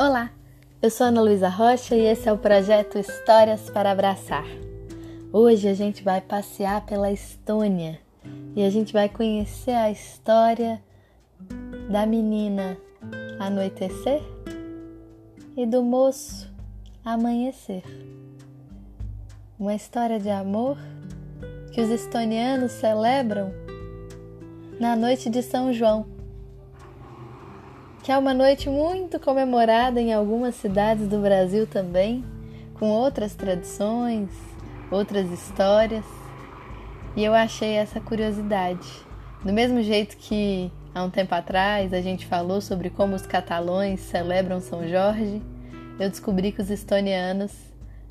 Olá, eu sou Ana Luísa Rocha e esse é o projeto Histórias para Abraçar. Hoje a gente vai passear pela Estônia e a gente vai conhecer a história da menina anoitecer e do moço amanhecer. Uma história de amor que os estonianos celebram na noite de São João que é uma noite muito comemorada em algumas cidades do Brasil também, com outras tradições, outras histórias. E eu achei essa curiosidade. Do mesmo jeito que há um tempo atrás a gente falou sobre como os catalões celebram São Jorge, eu descobri que os estonianos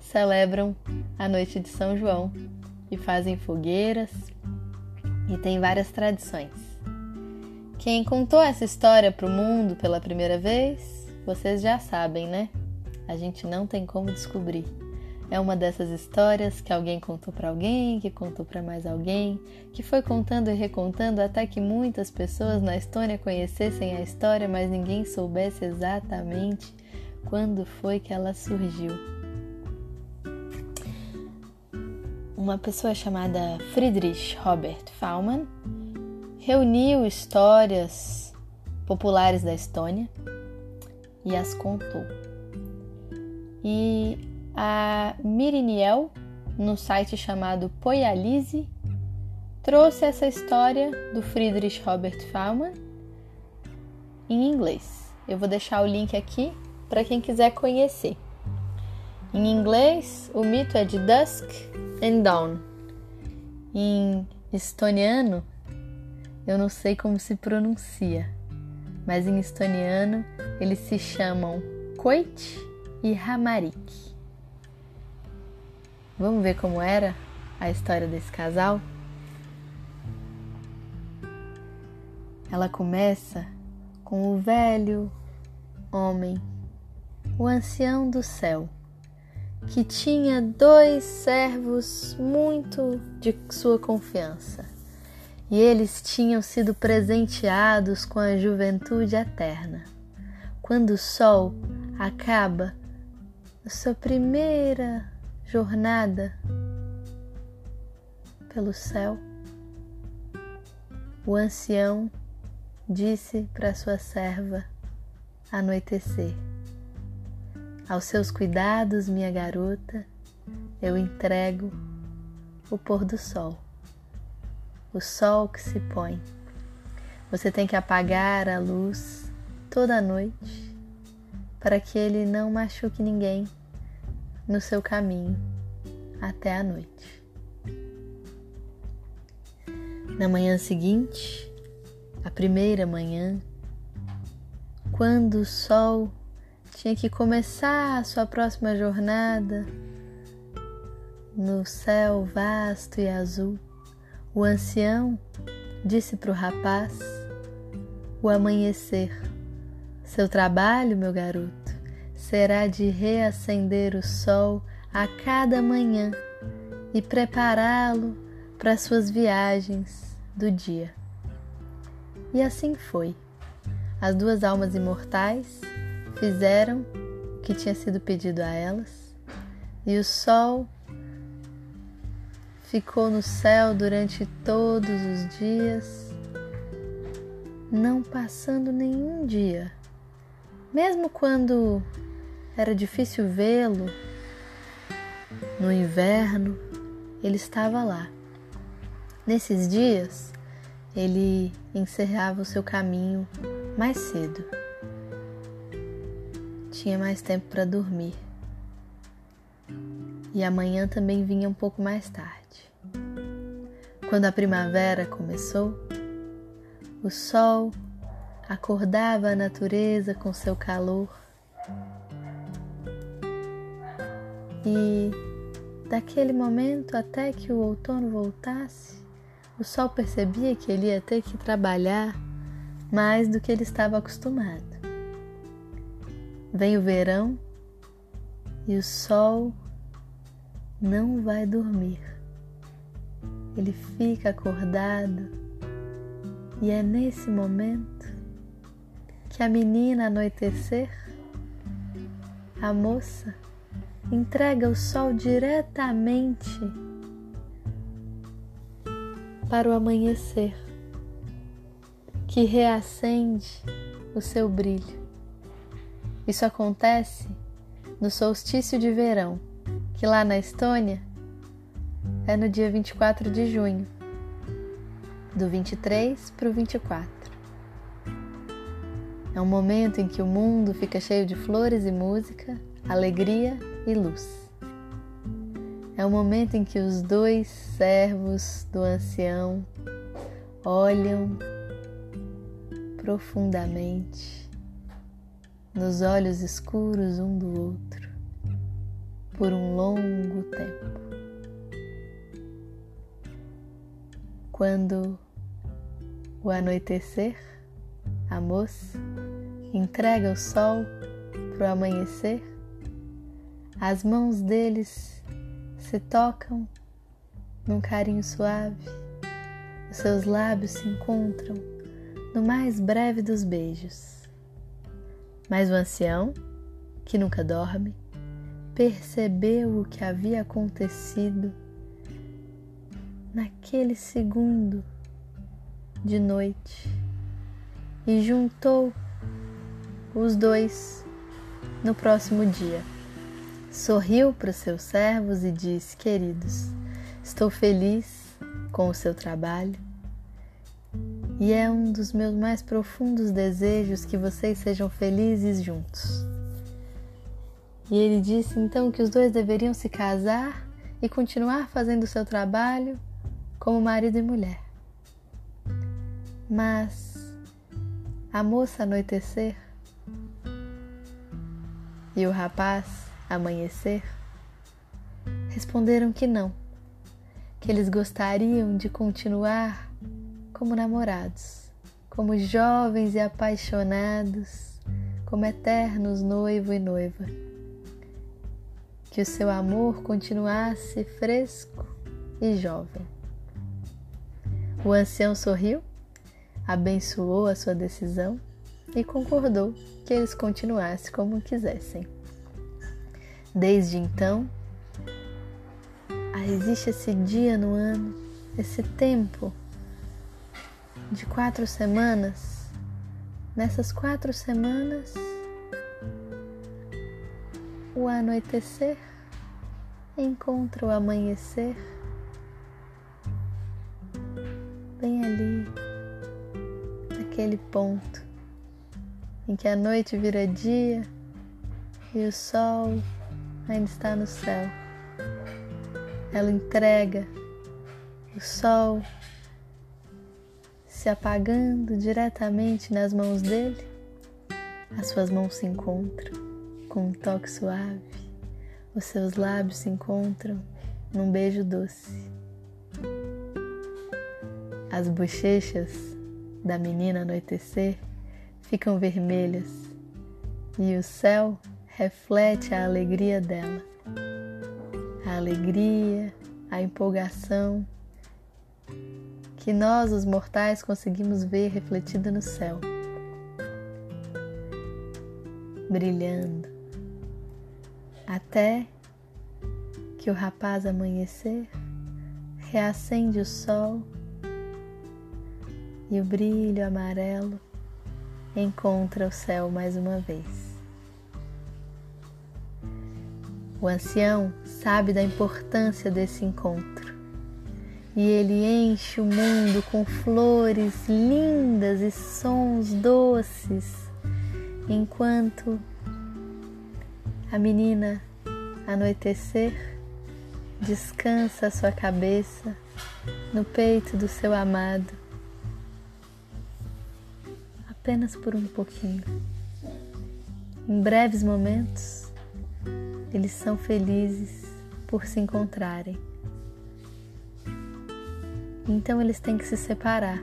celebram a noite de São João e fazem fogueiras e tem várias tradições. Quem contou essa história para o mundo pela primeira vez, vocês já sabem, né? A gente não tem como descobrir. É uma dessas histórias que alguém contou para alguém, que contou para mais alguém, que foi contando e recontando até que muitas pessoas na Estônia conhecessem a história, mas ninguém soubesse exatamente quando foi que ela surgiu. Uma pessoa chamada Friedrich Robert Faumann reuniu histórias populares da Estônia e as contou. E a Miriniel, no site chamado Poialize, trouxe essa história do Friedrich Robert Faumann em inglês. Eu vou deixar o link aqui para quem quiser conhecer. Em inglês, o mito é de Dusk and Dawn. Em estoniano, eu não sei como se pronuncia, mas em estoniano eles se chamam Koit e Hamarik. Vamos ver como era a história desse casal? Ela começa com o velho homem, o ancião do céu, que tinha dois servos muito de sua confiança e eles tinham sido presenteados com a juventude eterna. Quando o sol acaba sua primeira jornada pelo céu, o ancião disse para sua serva anoitecer: Aos seus cuidados, minha garota, eu entrego o pôr do sol o sol que se põe. Você tem que apagar a luz toda noite para que ele não machuque ninguém no seu caminho até a noite. Na manhã seguinte, a primeira manhã, quando o sol tinha que começar a sua próxima jornada no céu vasto e azul, o ancião disse para o rapaz: O amanhecer. Seu trabalho, meu garoto, será de reacender o sol a cada manhã e prepará-lo para suas viagens do dia. E assim foi. As duas almas imortais fizeram o que tinha sido pedido a elas, e o sol ficou no céu durante todos os dias, não passando nenhum dia, mesmo quando era difícil vê-lo. No inverno, ele estava lá. Nesses dias, ele encerrava o seu caminho mais cedo. Tinha mais tempo para dormir. E amanhã também vinha um pouco mais tarde. Quando a primavera começou, o sol acordava a natureza com seu calor e daquele momento até que o outono voltasse, o sol percebia que ele ia ter que trabalhar mais do que ele estava acostumado. Vem o verão e o sol não vai dormir. Ele fica acordado. E é nesse momento que a menina anoitecer a moça entrega o sol diretamente para o amanhecer, que reacende o seu brilho. Isso acontece no solstício de verão, que lá na Estônia é no dia 24 de junho, do 23 para o 24. É um momento em que o mundo fica cheio de flores e música, alegria e luz. É o momento em que os dois servos do ancião olham profundamente nos olhos escuros um do outro por um longo tempo. Quando o anoitecer, a moça entrega o sol para o amanhecer, as mãos deles se tocam num carinho suave, os seus lábios se encontram no mais breve dos beijos. Mas o ancião, que nunca dorme, percebeu o que havia acontecido naquele segundo de noite e juntou os dois no próximo dia. Sorriu para os seus servos e disse: Queridos, estou feliz com o seu trabalho e é um dos meus mais profundos desejos que vocês sejam felizes juntos. E ele disse então que os dois deveriam se casar e continuar fazendo seu trabalho como marido e mulher. Mas a moça anoitecer e o rapaz amanhecer, responderam que não, que eles gostariam de continuar como namorados, como jovens e apaixonados, como eternos noivo e noiva. Que o seu amor continuasse fresco e jovem. O ancião sorriu, abençoou a sua decisão e concordou que eles continuassem como quisessem. Desde então, existe esse dia no ano, esse tempo de quatro semanas. Nessas quatro semanas, o anoitecer encontra o amanhecer bem ali, naquele ponto em que a noite vira dia e o sol ainda está no céu. Ela entrega o sol se apagando diretamente nas mãos dele. As suas mãos se encontram com um toque suave, os seus lábios se encontram num beijo doce. As bochechas da menina anoitecer ficam vermelhas e o céu reflete a alegria dela. A alegria, a empolgação que nós, os mortais, conseguimos ver refletida no céu, brilhando, até que o rapaz amanhecer reacende o sol e o brilho amarelo encontra o céu mais uma vez. O ancião sabe da importância desse encontro e ele enche o mundo com flores lindas e sons doces, enquanto a menina anoitecer descansa a sua cabeça no peito do seu amado, apenas por um pouquinho. Em breves momentos, eles são felizes por se encontrarem. Então eles têm que se separar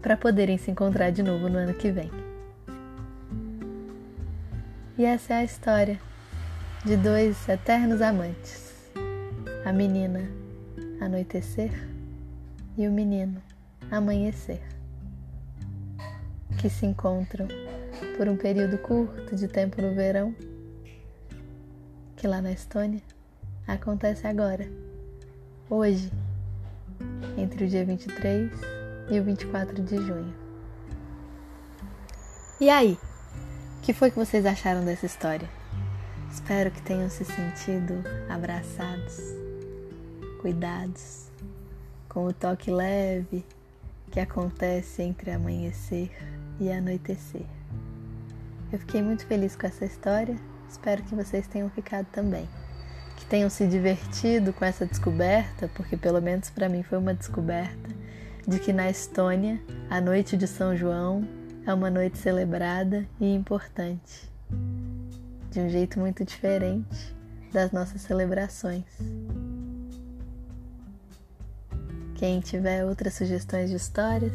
para poderem se encontrar de novo no ano que vem. E essa é a história de dois eternos amantes: a menina anoitecer e o menino amanhecer, que se encontram por um período curto de tempo no verão que lá na Estônia acontece agora, hoje, entre o dia 23 e o 24 de junho. E aí? Que foi que vocês acharam dessa história? Espero que tenham se sentido abraçados, cuidados, com o toque leve que acontece entre amanhecer e anoitecer. Eu fiquei muito feliz com essa história, espero que vocês tenham ficado também. Que tenham se divertido com essa descoberta, porque pelo menos para mim foi uma descoberta de que na Estônia, a noite de São João é uma noite celebrada e importante, de um jeito muito diferente das nossas celebrações. Quem tiver outras sugestões de histórias,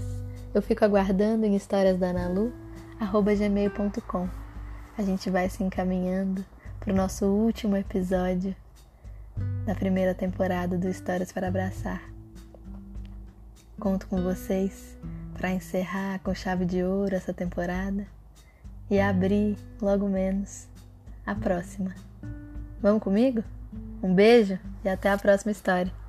eu fico aguardando em historiasdanalu@gmail.com. A gente vai se encaminhando para o nosso último episódio da primeira temporada do Histórias para Abraçar. Conto com vocês para encerrar com chave de ouro essa temporada e abrir logo menos a próxima. Vamos comigo? Um beijo e até a próxima história.